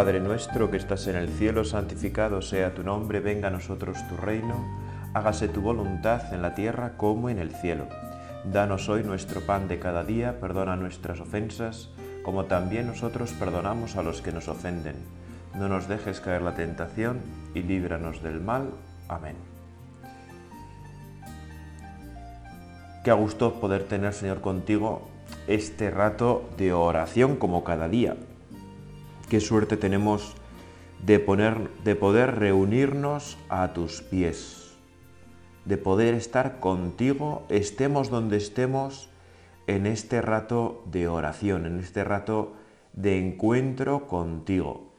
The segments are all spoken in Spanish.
Padre nuestro que estás en el cielo, santificado sea tu nombre, venga a nosotros tu reino, hágase tu voluntad en la tierra como en el cielo. Danos hoy nuestro pan de cada día, perdona nuestras ofensas, como también nosotros perdonamos a los que nos ofenden. No nos dejes caer la tentación y líbranos del mal. Amén. Qué gusto poder tener, Señor, contigo este rato de oración como cada día. Qué suerte tenemos de, poner, de poder reunirnos a tus pies, de poder estar contigo, estemos donde estemos, en este rato de oración, en este rato de encuentro contigo.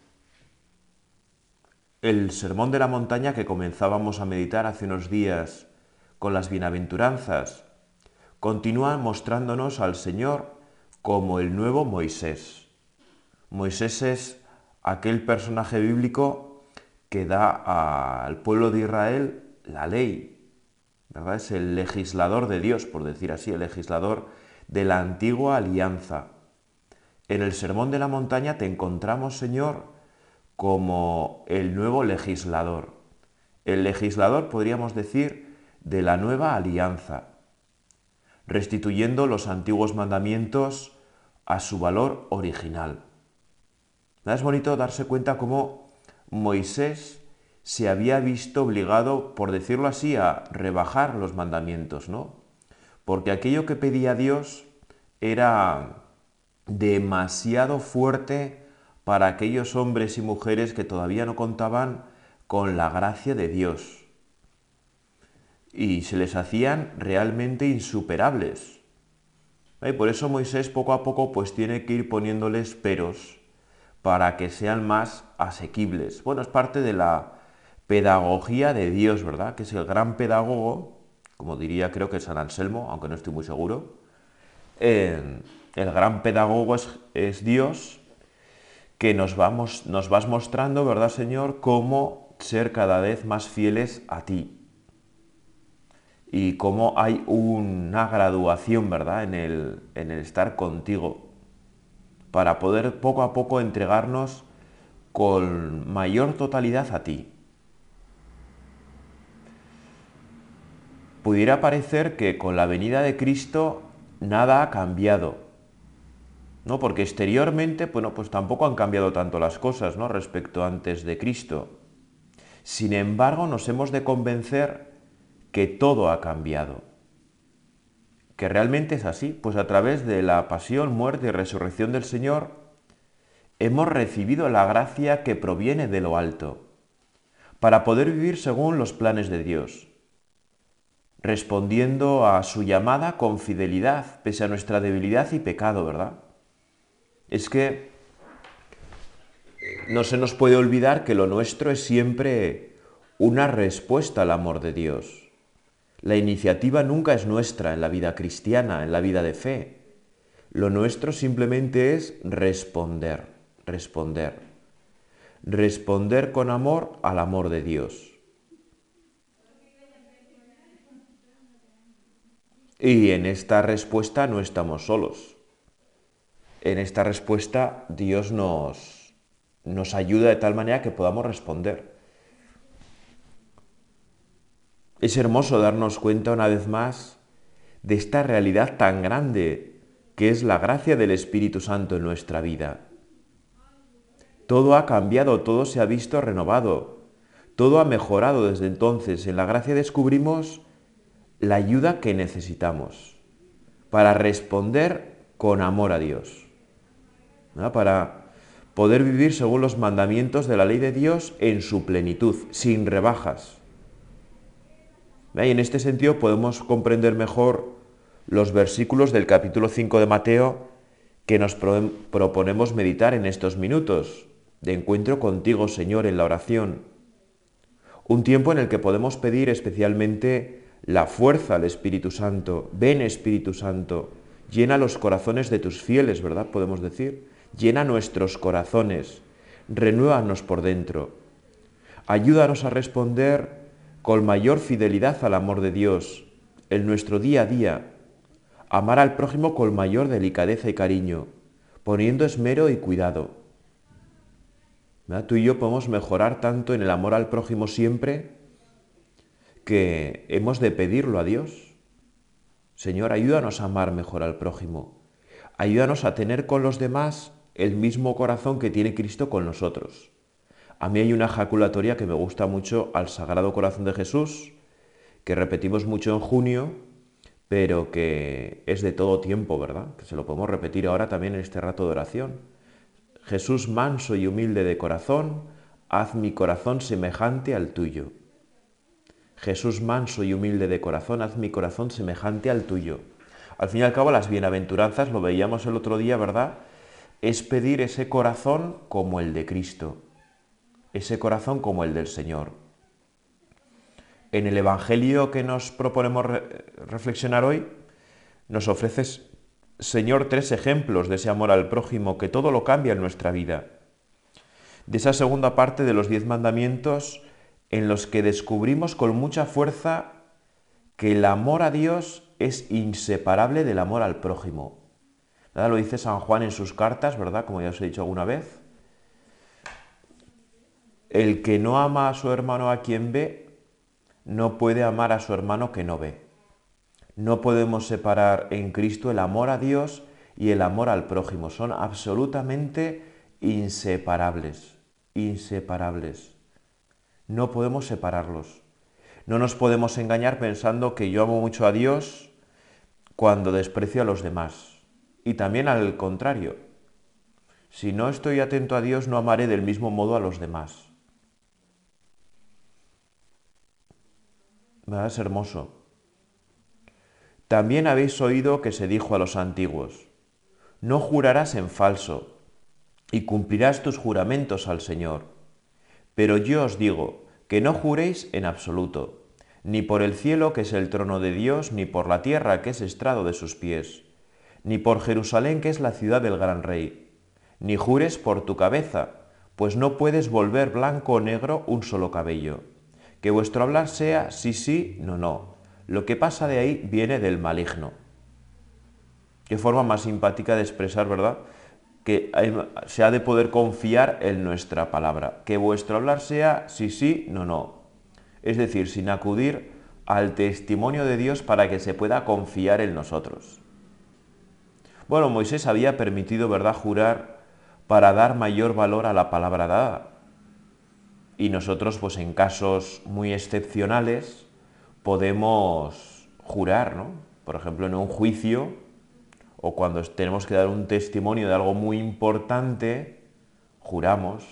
El sermón de la montaña que comenzábamos a meditar hace unos días con las bienaventuranzas continúa mostrándonos al Señor como el nuevo Moisés. Moisés es aquel personaje bíblico que da al pueblo de Israel la ley, ¿verdad? Es el legislador de Dios, por decir así, el legislador de la antigua alianza. En el Sermón de la Montaña te encontramos, Señor, como el nuevo legislador. El legislador, podríamos decir, de la nueva alianza restituyendo los antiguos mandamientos a su valor original. Es bonito darse cuenta cómo Moisés se había visto obligado, por decirlo así, a rebajar los mandamientos, ¿no? Porque aquello que pedía Dios era demasiado fuerte para aquellos hombres y mujeres que todavía no contaban con la gracia de Dios y se les hacían realmente insuperables. Y por eso Moisés poco a poco pues tiene que ir poniéndoles peros para que sean más asequibles. Bueno, es parte de la pedagogía de Dios, ¿verdad? Que es el gran pedagogo, como diría creo que San Anselmo, aunque no estoy muy seguro. el gran pedagogo es, es Dios que nos, vamos, nos vas mostrando, ¿verdad, Señor?, cómo ser cada vez más fieles a ti y cómo hay una graduación, ¿verdad?, en el, en el estar contigo, para poder poco a poco entregarnos con mayor totalidad a ti. Pudiera parecer que con la venida de Cristo nada ha cambiado, ¿no? Porque exteriormente, bueno, pues tampoco han cambiado tanto las cosas, ¿no? Respecto antes de Cristo. Sin embargo, nos hemos de convencer que todo ha cambiado. Que realmente es así, pues a través de la pasión, muerte y resurrección del Señor, hemos recibido la gracia que proviene de lo alto, para poder vivir según los planes de Dios, respondiendo a su llamada con fidelidad, pese a nuestra debilidad y pecado, ¿verdad? Es que no se nos puede olvidar que lo nuestro es siempre una respuesta al amor de Dios. La iniciativa nunca es nuestra en la vida cristiana, en la vida de fe. Lo nuestro simplemente es responder, responder. Responder con amor al amor de Dios. Y en esta respuesta no estamos solos. En esta respuesta Dios nos, nos ayuda de tal manera que podamos responder. Es hermoso darnos cuenta una vez más de esta realidad tan grande que es la gracia del Espíritu Santo en nuestra vida. Todo ha cambiado, todo se ha visto renovado, todo ha mejorado desde entonces. En la gracia descubrimos la ayuda que necesitamos para responder con amor a Dios, para poder vivir según los mandamientos de la ley de Dios en su plenitud, sin rebajas. Y en este sentido podemos comprender mejor los versículos del capítulo 5 de Mateo que nos proponemos meditar en estos minutos de encuentro contigo, Señor, en la oración. Un tiempo en el que podemos pedir especialmente la fuerza al Espíritu Santo. Ven, Espíritu Santo, llena los corazones de tus fieles, ¿verdad? Podemos decir. Llena nuestros corazones, renuévanos por dentro. Ayúdanos a responder con mayor fidelidad al amor de Dios en nuestro día a día, amar al prójimo con mayor delicadeza y cariño, poniendo esmero y cuidado. Tú y yo podemos mejorar tanto en el amor al prójimo siempre que hemos de pedirlo a Dios. Señor, ayúdanos a amar mejor al prójimo. Ayúdanos a tener con los demás el mismo corazón que tiene Cristo con nosotros. A mí hay una ejaculatoria que me gusta mucho al Sagrado Corazón de Jesús, que repetimos mucho en junio, pero que es de todo tiempo, ¿verdad? Que se lo podemos repetir ahora también en este rato de oración. Jesús manso y humilde de corazón, haz mi corazón semejante al tuyo. Jesús manso y humilde de corazón, haz mi corazón semejante al tuyo. Al fin y al cabo, las bienaventuranzas, lo veíamos el otro día, ¿verdad? Es pedir ese corazón como el de Cristo, ese corazón como el del Señor. En el Evangelio que nos proponemos reflexionar hoy, nos ofreces, Señor, tres ejemplos de ese amor al prójimo que todo lo cambia en nuestra vida. De esa segunda parte de los diez mandamientos, en los que descubrimos con mucha fuerza que el amor a Dios es inseparable del amor al prójimo. Nada Lo dice San Juan en sus cartas, ¿verdad? Como ya os he dicho alguna vez. El que no ama a su hermano a quien ve, no puede amar a su hermano que no ve. No podemos separar en Cristo el amor a Dios y el amor al prójimo. Son absolutamente inseparables, inseparables. No podemos separarlos. No nos podemos engañar pensando que yo amo mucho a Dios cuando desprecio a los demás. Y también al contrario. Si no estoy atento a Dios, no amaré del mismo modo a los demás. Es hermoso. También habéis oído que se dijo a los antiguos, no jurarás en falso, y cumplirás tus juramentos al Señor. Pero yo os digo que no juréis en absoluto, ni por el cielo que es el trono de Dios, ni por la tierra que es estrado de sus pies, ni por Jerusalén que es la ciudad del gran rey, ni jures por tu cabeza, pues no puedes volver blanco o negro un solo cabello. Que vuestro hablar sea sí, sí, no, no. Lo que pasa de ahí viene del maligno. Qué forma más simpática de expresar, ¿verdad? que se ha de poder confiar en nuestra palabra. Que vuestro hablar sea sí, sí, no, no. Es decir, sin acudir al testimonio de Dios para que se pueda confiar en nosotros. Bueno, Moisés había permitido, ¿verdad?, jurar para dar mayor valor a la palabra dada. Y nosotros, pues en casos muy excepcionales, podemos jurar, ¿no? Por ejemplo, en un juicio, o cuando tenemos que dar un testimonio de algo muy importante, juramos,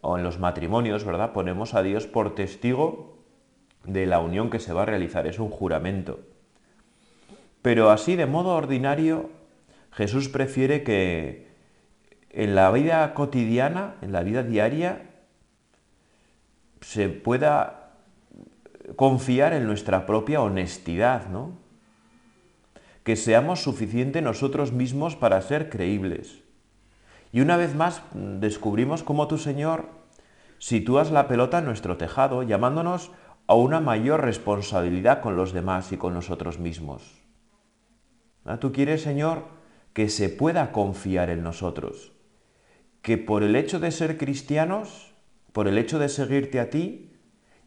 o en los matrimonios, ¿verdad? Ponemos a Dios por testigo de la unión que se va a realizar, es un juramento. Pero así, de modo ordinario, Jesús prefiere que en la vida cotidiana, en la vida diaria, se pueda confiar en nuestra propia honestidad, ¿no? que seamos suficientes nosotros mismos para ser creíbles. Y una vez más descubrimos cómo tu Señor sitúas la pelota en nuestro tejado, llamándonos a una mayor responsabilidad con los demás y con nosotros mismos. ¿Ah? Tú quieres, Señor, que se pueda confiar en nosotros, que por el hecho de ser cristianos, por el hecho de seguirte a ti,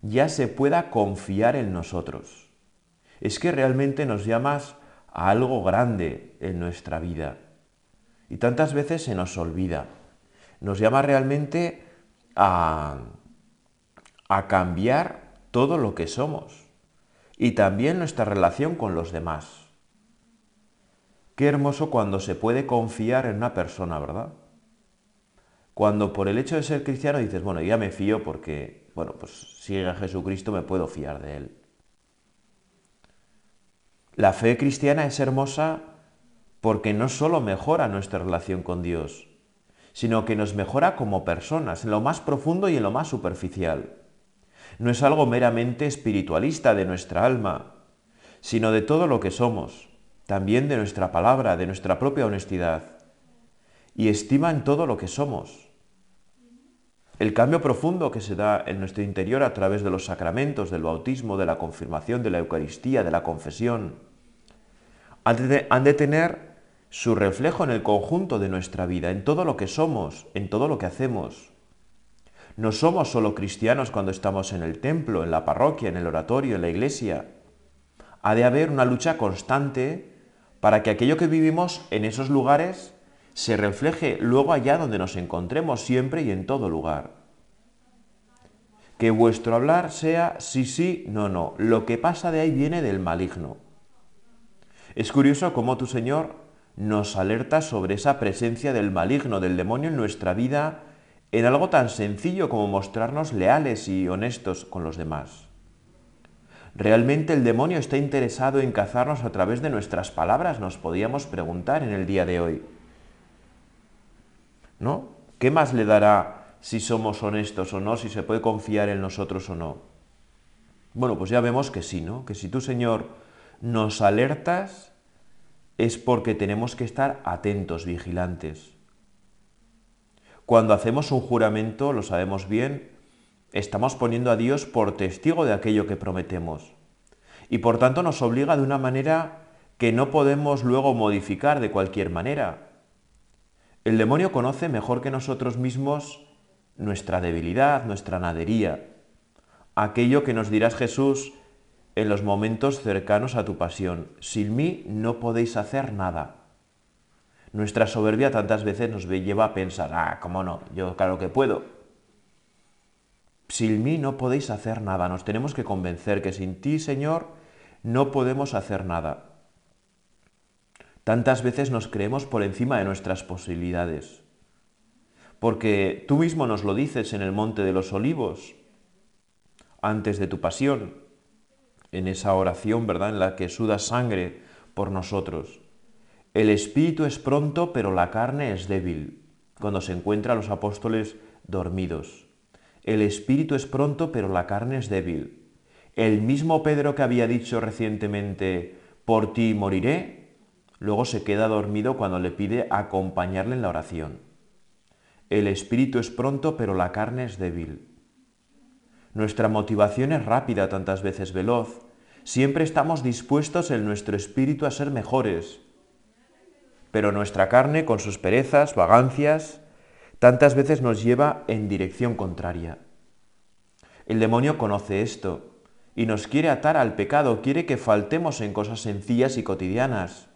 ya se pueda confiar en nosotros. Es que realmente nos llamas a algo grande en nuestra vida. Y tantas veces se nos olvida. Nos llama realmente a, a cambiar todo lo que somos y también nuestra relación con los demás. Qué hermoso cuando se puede confiar en una persona, ¿verdad? Cuando por el hecho de ser cristiano dices, bueno, ya me fío porque, bueno, pues sigue a Jesucristo, me puedo fiar de él. La fe cristiana es hermosa porque no solo mejora nuestra relación con Dios, sino que nos mejora como personas, en lo más profundo y en lo más superficial. No es algo meramente espiritualista de nuestra alma, sino de todo lo que somos, también de nuestra palabra, de nuestra propia honestidad, y estima en todo lo que somos. El cambio profundo que se da en nuestro interior a través de los sacramentos, del bautismo, de la confirmación, de la Eucaristía, de la confesión, han de, tener su reflejo en el conjunto de nuestra vida, en todo lo que somos, en todo lo que hacemos. No somos solo cristianos cuando estamos en el templo, en la parroquia, en el oratorio, en la iglesia. Ha de haber una lucha constante para que aquello que vivimos en esos lugares se refleje luego allá donde nos encontremos siempre y en todo lugar. Que vuestro hablar sea sí, sí, no, no. Lo que pasa de ahí viene del maligno. Es curioso cómo tu Señor nos alerta sobre esa presencia del maligno, del demonio en nuestra vida, en algo tan sencillo como mostrarnos leales y honestos con los demás. ¿Realmente el demonio está interesado en cazarnos a través de nuestras palabras? Nos podíamos preguntar en el día de hoy. ¿No? ¿Qué más le dará si somos honestos o no, si se puede confiar en nosotros o no? Bueno, pues ya vemos que sí, ¿no? Que si tú, Señor, nos alertas, es porque tenemos que estar atentos, vigilantes. Cuando hacemos un juramento, lo sabemos bien, estamos poniendo a Dios por testigo de aquello que prometemos. Y por tanto nos obliga de una manera que no podemos luego modificar de cualquier manera. El demonio conoce mejor que nosotros mismos nuestra debilidad, nuestra nadería, aquello que nos dirás Jesús en los momentos cercanos a tu pasión. Sin mí no podéis hacer nada. Nuestra soberbia tantas veces nos lleva a pensar, ah, cómo no, yo claro que puedo. Sin mí no podéis hacer nada. Nos tenemos que convencer que sin ti, Señor, no podemos hacer nada. Tantas veces nos creemos por encima de nuestras posibilidades. Porque tú mismo nos lo dices en el Monte de los Olivos, antes de tu pasión, en esa oración, ¿verdad?, en la que sudas sangre por nosotros. El espíritu es pronto, pero la carne es débil, cuando se encuentra a los apóstoles dormidos. El espíritu es pronto, pero la carne es débil. El mismo Pedro que había dicho recientemente, por ti moriré, Luego se queda dormido cuando le pide acompañarle en la oración. El espíritu es pronto, pero la carne es débil. Nuestra motivación es rápida, tantas veces veloz. Siempre estamos dispuestos en nuestro espíritu a ser mejores. Pero nuestra carne, con sus perezas, vagancias, tantas veces nos lleva en dirección contraria. El demonio conoce esto y nos quiere atar al pecado, quiere que faltemos en cosas sencillas y cotidianas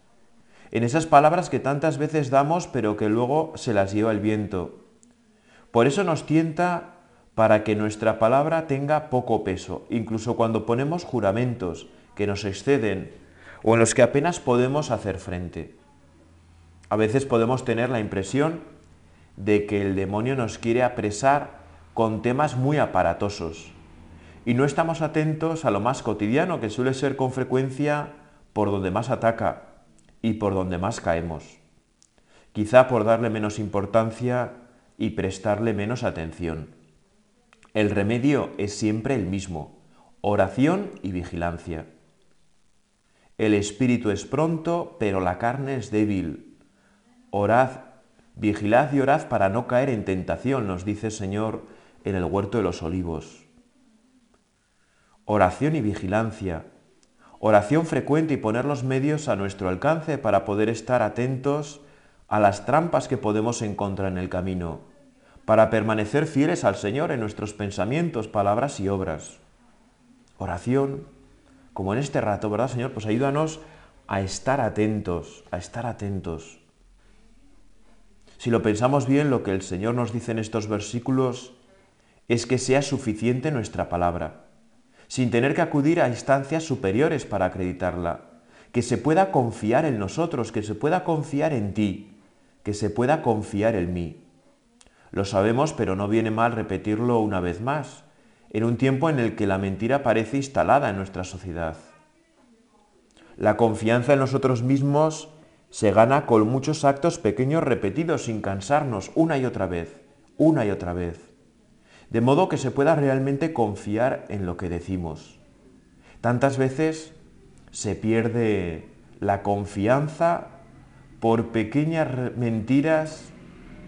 en esas palabras que tantas veces damos pero que luego se las lleva el viento. Por eso nos tienta para que nuestra palabra tenga poco peso, incluso cuando ponemos juramentos que nos exceden o en los que apenas podemos hacer frente. A veces podemos tener la impresión de que el demonio nos quiere apresar con temas muy aparatosos y no estamos atentos a lo más cotidiano que suele ser con frecuencia por donde más ataca, y por donde más caemos, quizá por darle menos importancia y prestarle menos atención. El remedio es siempre el mismo, oración y vigilancia. El espíritu es pronto, pero la carne es débil. Orad, vigilad y orad para no caer en tentación, nos dice el Señor en el huerto de los olivos. Oración y vigilancia, Oración frecuente y poner los medios a nuestro alcance para poder estar atentos a las trampas que podemos encontrar en el camino, para permanecer fieles al Señor en nuestros pensamientos, palabras y obras. Oración, como en este rato, ¿verdad, Señor? Pues ayúdanos a estar atentos, a estar atentos. Si lo pensamos bien, lo que el Señor nos dice en estos versículos es que sea suficiente nuestra palabra sin tener que acudir a instancias superiores para acreditarla, que se pueda confiar en nosotros, que se pueda confiar en ti, que se pueda confiar en mí. Lo sabemos, pero no viene mal repetirlo una vez más, en un tiempo en el que la mentira parece instalada en nuestra sociedad. La confianza en nosotros mismos se gana con muchos actos pequeños repetidos sin cansarnos una y otra vez, una y otra vez de modo que se pueda realmente confiar en lo que decimos. Tantas veces se pierde la confianza por pequeñas mentiras,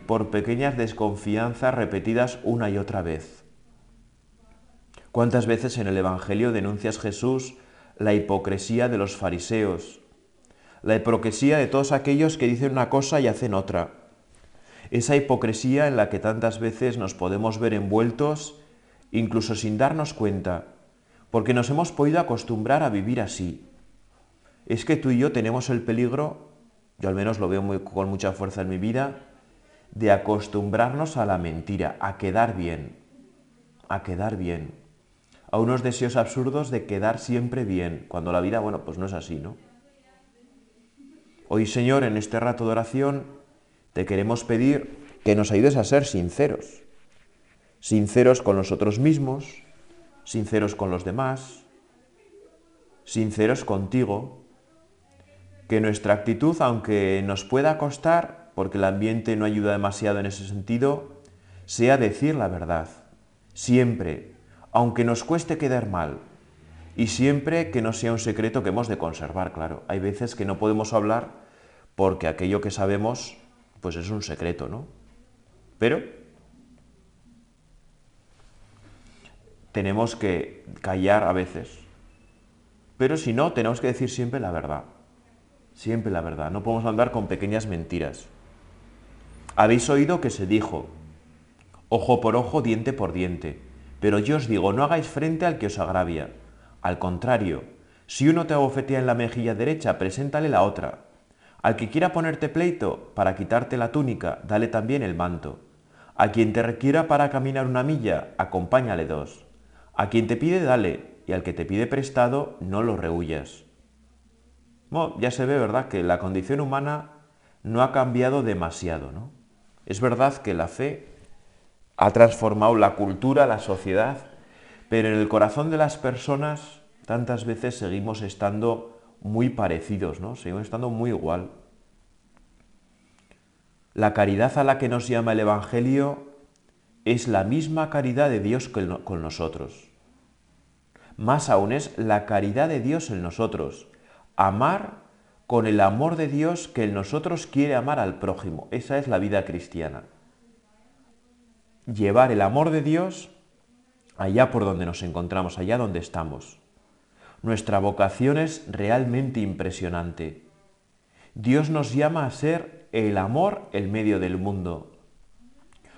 por pequeñas desconfianzas repetidas una y otra vez. ¿Cuántas veces en el Evangelio denuncias Jesús la hipocresía de los fariseos, la hipocresía de todos aquellos que dicen una cosa y hacen otra? Esa hipocresía en la que tantas veces nos podemos ver envueltos, incluso sin darnos cuenta, porque nos hemos podido acostumbrar a vivir así. Es que tú y yo tenemos el peligro, yo al menos lo veo con mucha fuerza en mi vida, de acostumbrarnos a la mentira, a quedar bien, a quedar bien, a unos deseos absurdos de quedar siempre bien, cuando la vida, bueno, pues no es así, ¿no? Hoy, Señor, en este rato de oración, te queremos pedir que nos ayudes a ser sinceros, sinceros con nosotros mismos, sinceros con los demás, sinceros contigo, que nuestra actitud, aunque nos pueda costar, porque el ambiente no ayuda demasiado en ese sentido, sea decir la verdad, siempre, aunque nos cueste quedar mal, y siempre que no sea un secreto que hemos de conservar, claro. Hay veces que no podemos hablar porque aquello que sabemos, pues es un secreto, ¿no? Pero tenemos que callar a veces. Pero si no, tenemos que decir siempre la verdad. Siempre la verdad. No podemos andar con pequeñas mentiras. Habéis oído que se dijo, ojo por ojo, diente por diente. Pero yo os digo, no hagáis frente al que os agravia. Al contrario, si uno te abofetea en la mejilla derecha, preséntale la otra. Al que quiera ponerte pleito para quitarte la túnica, dale también el manto. A quien te requiera para caminar una milla, acompáñale dos. A quien te pide, dale, y al que te pide prestado, no lo rehuyas. Ya se ve, ¿verdad?, que la condición humana no ha cambiado demasiado, ¿no? Es verdad que la fe ha transformado la cultura, la sociedad, pero en el corazón de las personas tantas veces seguimos estando muy parecidos, ¿no? Seguimos estando muy igual. La caridad a la que nos llama el Evangelio es la misma caridad de Dios con nosotros. Más aún es la caridad de Dios en nosotros. Amar con el amor de Dios que en nosotros quiere amar al prójimo. Esa es la vida cristiana. Llevar el amor de Dios allá por donde nos encontramos, allá donde estamos. Nuestra vocación es realmente impresionante. Dios nos llama a ser el amor el medio del mundo.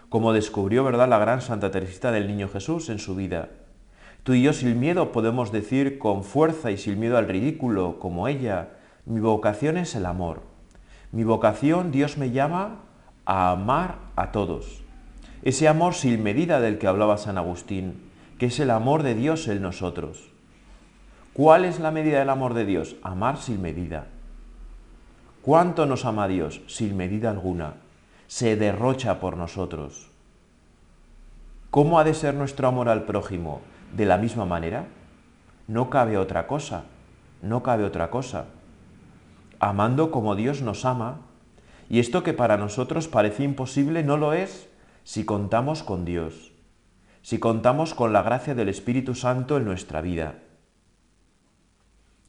Como descubrió, ¿verdad?, la gran Santa Teresita del Niño Jesús en su vida. Tú y yo sin miedo podemos decir con fuerza y sin miedo al ridículo, como ella, mi vocación es el amor. Mi vocación Dios me llama a amar a todos. Ese amor sin medida del que hablaba San Agustín, que es el amor de Dios en nosotros. ¿Cuál es la medida del amor de Dios? Amar sin medida. ¿Cuánto nos ama Dios? Sin medida alguna. Se derrocha por nosotros. ¿Cómo ha de ser nuestro amor al prójimo? De la misma manera. No cabe otra cosa. No cabe otra cosa amando como Dios nos ama, y esto que para nosotros parece imposible no lo es si contamos con Dios, si contamos con la gracia del Espíritu Santo en nuestra vida.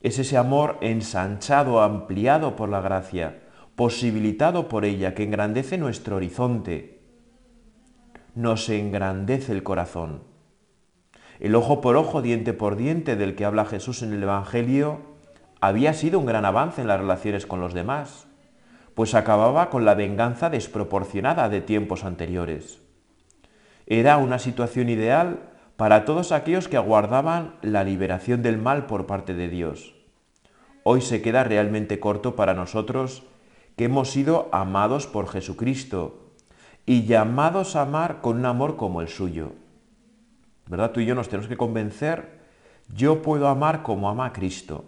Es ese amor ensanchado, ampliado por la gracia, posibilitado por ella, que engrandece nuestro horizonte, nos engrandece el corazón. El ojo por ojo, diente por diente del que habla Jesús en el Evangelio, había sido un gran avance en las relaciones con los demás, pues acababa con la venganza desproporcionada de tiempos anteriores. Era una situación ideal para todos aquellos que aguardaban la liberación del mal por parte de Dios. Hoy se queda realmente corto para nosotros que hemos sido amados por Jesucristo y llamados a amar con un amor como el suyo. ¿Verdad? Tú y yo nos tenemos que convencer, yo puedo amar como ama Cristo.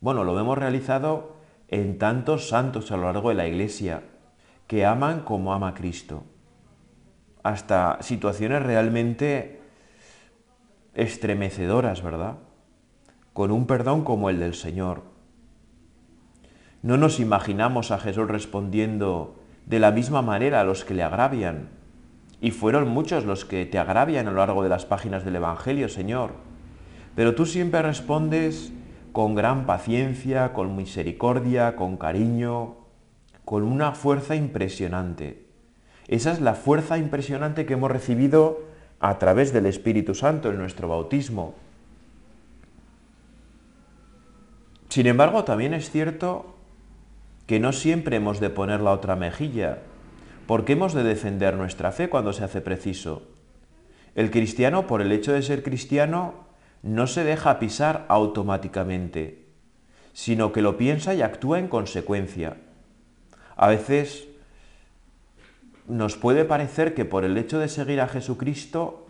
Bueno, lo hemos realizado en tantos santos a lo largo de la Iglesia que aman como ama Cristo. Hasta situaciones realmente estremecedoras, ¿verdad? Con un perdón como el del Señor. No nos imaginamos a Jesús respondiendo de la misma manera a los que le agravian. Y fueron muchos los que te agravian a lo largo de las páginas del Evangelio, Señor. Pero tú siempre respondes con gran paciencia, con misericordia, con cariño, con una fuerza impresionante. Esa es la fuerza impresionante que hemos recibido a través del Espíritu Santo en nuestro bautismo. Sin embargo, también es cierto que no siempre hemos de poner la otra mejilla, porque hemos de defender nuestra fe cuando se hace preciso. El cristiano, por el hecho de ser cristiano, no se deja pisar automáticamente, sino que lo piensa y actúa en consecuencia. A veces nos puede parecer que por el hecho de seguir a Jesucristo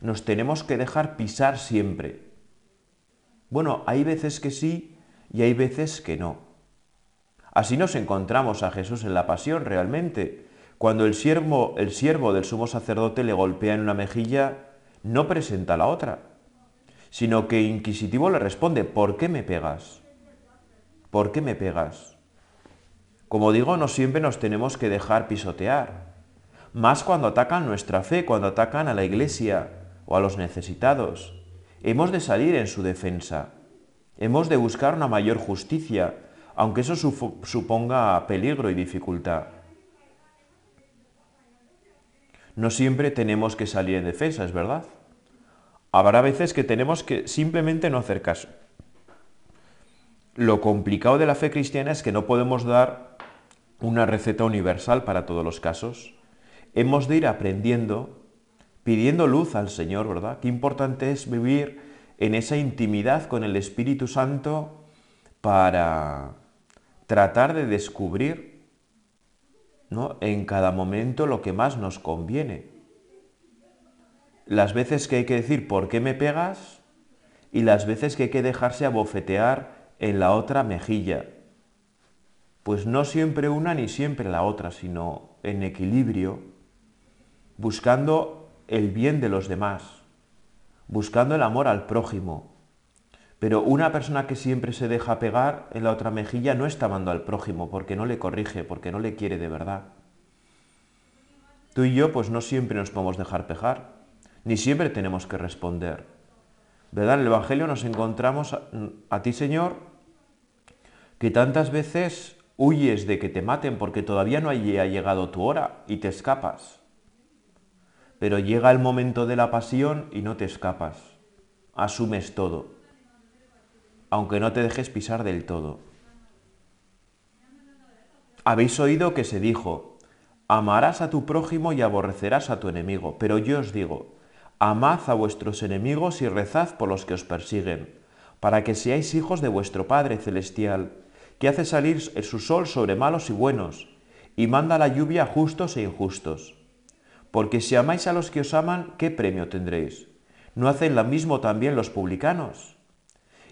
nos tenemos que dejar pisar siempre. Bueno, hay veces que sí y hay veces que no. Así nos encontramos a Jesús en la pasión realmente. Cuando el siervo, el siervo del sumo sacerdote le golpea en una mejilla, no presenta la otra, sino que inquisitivo le responde, ¿por qué me pegas? ¿Por qué me pegas? Como digo, no siempre nos tenemos que dejar pisotear, más cuando atacan nuestra fe, cuando atacan a la iglesia o a los necesitados. Hemos de salir en su defensa, hemos de buscar una mayor justicia, aunque eso suponga peligro y dificultad. No siempre tenemos que salir en defensa, es verdad. Habrá veces que tenemos que simplemente no hacer caso. Lo complicado de la fe cristiana es que no podemos dar una receta universal para todos los casos. Hemos de ir aprendiendo, pidiendo luz al Señor, ¿verdad? Qué importante es vivir en esa intimidad con el Espíritu Santo para tratar de descubrir ¿no? en cada momento lo que más nos conviene. Las veces que hay que decir ¿por qué me pegas? y las veces que hay que dejarse abofetear en la otra mejilla. Pues no siempre una ni siempre la otra, sino en equilibrio, buscando el bien de los demás, buscando el amor al prójimo. Pero una persona que siempre se deja pegar en la otra mejilla no está amando al prójimo porque no le corrige, porque no le quiere de verdad. Tú y yo pues no siempre nos podemos dejar pegar, ni siempre tenemos que responder. ¿Verdad? En el Evangelio nos encontramos a, a ti, Señor, que tantas veces huyes de que te maten porque todavía no ha llegado tu hora y te escapas. Pero llega el momento de la pasión y no te escapas. Asumes todo, aunque no te dejes pisar del todo. Habéis oído que se dijo, amarás a tu prójimo y aborrecerás a tu enemigo, pero yo os digo, amad a vuestros enemigos y rezad por los que os persiguen, para que seáis hijos de vuestro Padre Celestial que hace salir su sol sobre malos y buenos, y manda la lluvia a justos e injustos. Porque si amáis a los que os aman, ¿qué premio tendréis? ¿No hacen lo mismo también los publicanos?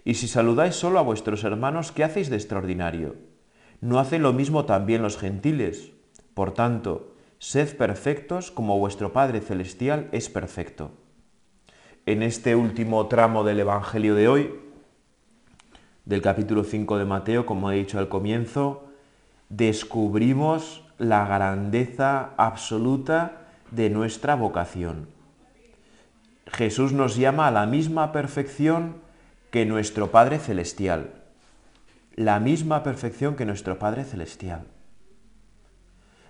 Y si saludáis solo a vuestros hermanos, ¿qué hacéis de extraordinario? ¿No hacen lo mismo también los gentiles? Por tanto, sed perfectos como vuestro Padre Celestial es perfecto. En este último tramo del Evangelio de hoy, del capítulo 5 de Mateo, como he dicho al comienzo, descubrimos la grandeza absoluta de nuestra vocación. Jesús nos llama a la misma perfección que nuestro Padre Celestial. La misma perfección que nuestro Padre Celestial.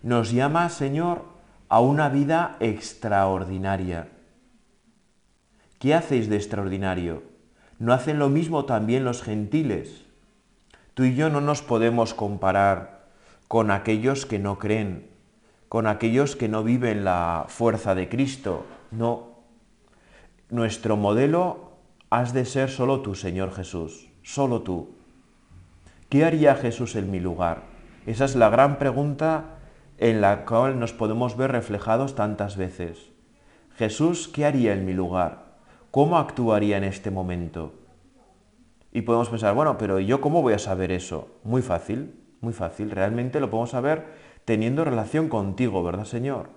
Nos llama, Señor, a una vida extraordinaria. ¿Qué hacéis de extraordinario? ¿No hacen lo mismo también los gentiles? Tú y yo no nos podemos comparar con aquellos que no creen, con aquellos que no viven la fuerza de Cristo. No. Nuestro modelo has de ser solo tú, Señor Jesús, solo tú. ¿Qué haría Jesús en mi lugar? Esa es la gran pregunta en la cual nos podemos ver reflejados tantas veces. Jesús, ¿qué haría en mi lugar? ¿Cómo actuaría en este momento? Y podemos pensar, bueno, pero ¿yo cómo voy a saber eso? Muy fácil, muy fácil. Realmente lo podemos saber teniendo relación contigo, ¿verdad, Señor?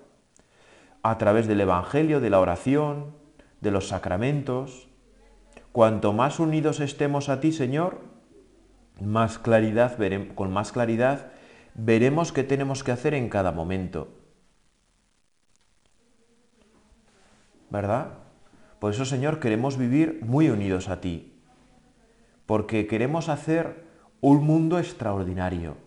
A través del Evangelio, de la oración, de los sacramentos. Cuanto más unidos estemos a ti, Señor, más claridad con más claridad veremos qué tenemos que hacer en cada momento. ¿Verdad? Por eso, Señor, queremos vivir muy unidos a ti, porque queremos hacer un mundo extraordinario.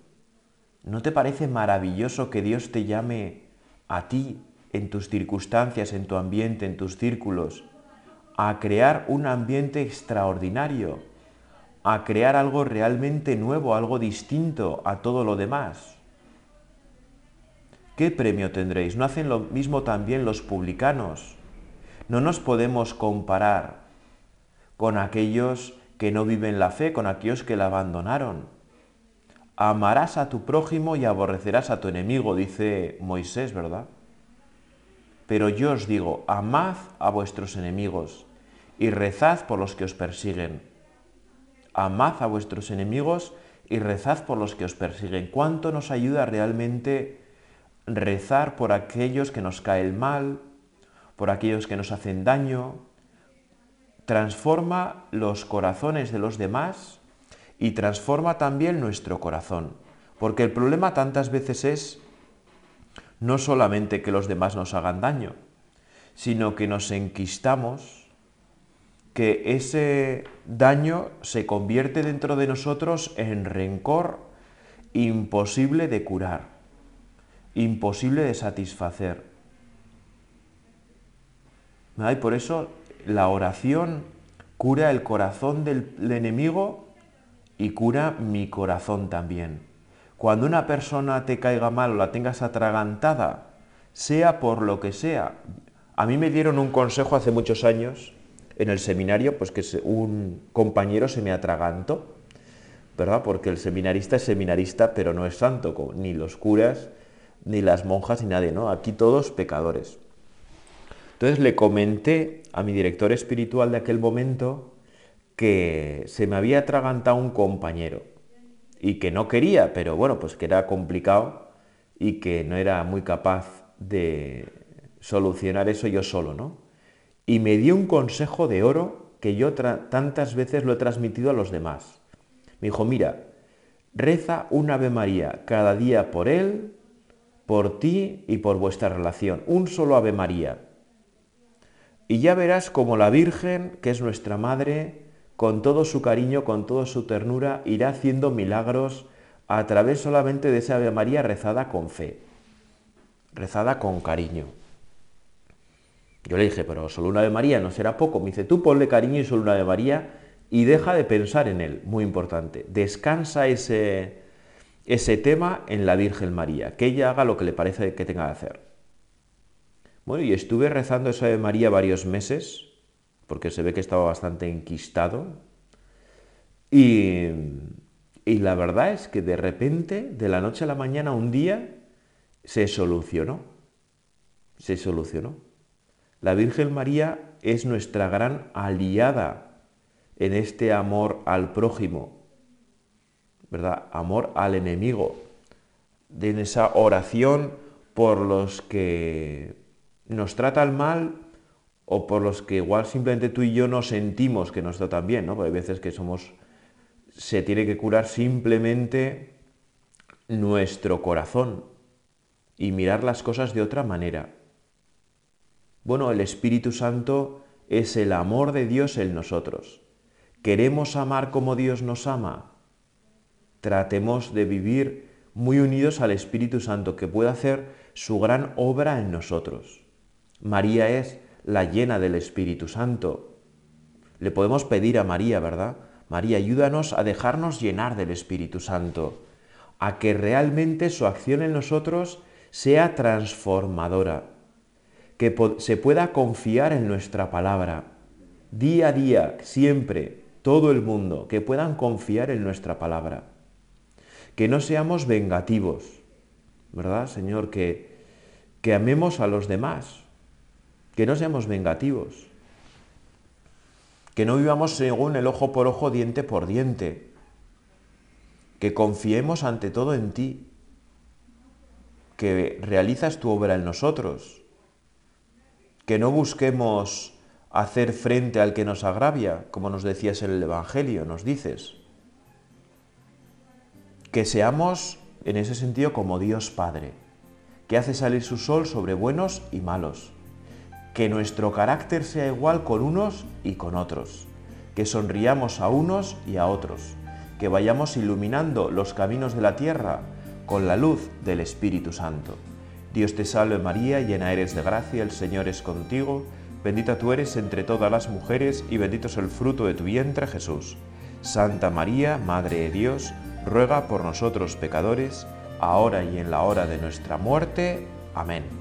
¿No te parece maravilloso que Dios te llame a ti, en tus circunstancias, en tu ambiente, en tus círculos, a crear un ambiente extraordinario, a crear algo realmente nuevo, algo distinto a todo lo demás? ¿qué premio tendréis? ¿No hacen lo mismo también los publicanos? No nos podemos comparar con aquellos que no viven la fe, con aquellos que la abandonaron. Amarás a tu prójimo y aborrecerás a tu enemigo, dice Moisés, ¿verdad? Pero yo os digo, amad a vuestros enemigos y rezad por los que os persiguen. Amad a vuestros enemigos y rezad por los que os persiguen. ¿Cuánto nos ayuda realmente rezar por aquellos que nos cae el mal, por aquellos que nos hacen daño? Transforma los corazones de los demás y transforma también nuestro corazón. Porque el problema tantas veces es no solamente que los demás nos hagan daño, sino que nos enquistamos, que ese daño se convierte dentro de nosotros en rencor imposible de curar, imposible de satisfacer. Y por eso la oración cura el corazón del enemigo y cura mi corazón también. Cuando una persona te caiga mal o la tengas atragantada, sea por lo que sea, a mí me dieron un consejo hace muchos años en el seminario, pues que un compañero se me atragantó, ¿verdad? Porque el seminarista es seminarista, pero no es santo, ni los curas, ni las monjas, ni nadie, ¿no? Aquí todos pecadores. Entonces le comenté a mi director espiritual de aquel momento que se me había atragantado un compañero y que no quería, pero bueno, pues que era complicado y que no era muy capaz de solucionar eso yo solo, ¿no? Y me dio un consejo de oro que yo tantas veces lo he transmitido a los demás. Me dijo, mira, reza un Ave María cada día por él, por ti y por vuestra relación. Un solo Ave María. Y ya verás como la Virgen, que es nuestra Madre, con todo su cariño, con toda su ternura, irá haciendo milagros a través solamente de esa Ave María rezada con fe, rezada con cariño. Yo le dije, pero solo una Ave María no será poco. Me dice, tú ponle cariño y solo una Ave María y deja de pensar en él, muy importante. Descansa ese, ese tema en la Virgen María, que ella haga lo que le parece que tenga que hacer. Bueno, y estuve rezando esa Ave María varios meses, porque se ve que estaba bastante enquistado. Y, y la verdad es que de repente, de la noche a la mañana, un día, se solucionó. Se solucionó. La Virgen María es nuestra gran aliada en este amor al prójimo, ¿verdad? Amor al enemigo, en esa oración por los que nos tratan mal o por los que igual simplemente tú y yo no sentimos que nos tratan bien, ¿no? Porque hay veces que somos, se tiene que curar simplemente nuestro corazón y mirar las cosas de otra manera. Bueno, el Espíritu Santo es el amor de Dios en nosotros. ¿Queremos amar como Dios nos ama? Tratemos de vivir muy unidos al Espíritu Santo, que pueda hacer su gran obra en nosotros. María es la llena del Espíritu Santo. Le podemos pedir a María, ¿verdad? María, ayúdanos a dejarnos llenar del Espíritu Santo, a que realmente su acción en nosotros sea transformadora, que se pueda confiar en nuestra palabra, día a día, siempre, todo el mundo, que puedan confiar en nuestra palabra, que no seamos vengativos, ¿verdad, Señor? Que, que amemos a los demás, que no seamos vengativos, que no vivamos según el ojo por ojo, diente por diente, que confiemos ante todo en ti, que realizas tu obra en nosotros, que no busquemos hacer frente al que nos agravia, como nos decías en el Evangelio, nos dices, que seamos en ese sentido como Dios Padre, que hace salir su sol sobre buenos y malos que nuestro carácter sea igual con unos y con otros, que sonriamos a unos y a otros, que vayamos iluminando los caminos de la tierra con la luz del Espíritu Santo. Dios te salve María, llena eres de gracia, el Señor es contigo, bendita tú eres entre todas las mujeres y bendito es el fruto de tu vientre Jesús. Santa María, Madre de Dios, ruega por nosotros pecadores, ahora y en la hora de nuestra muerte. Amén.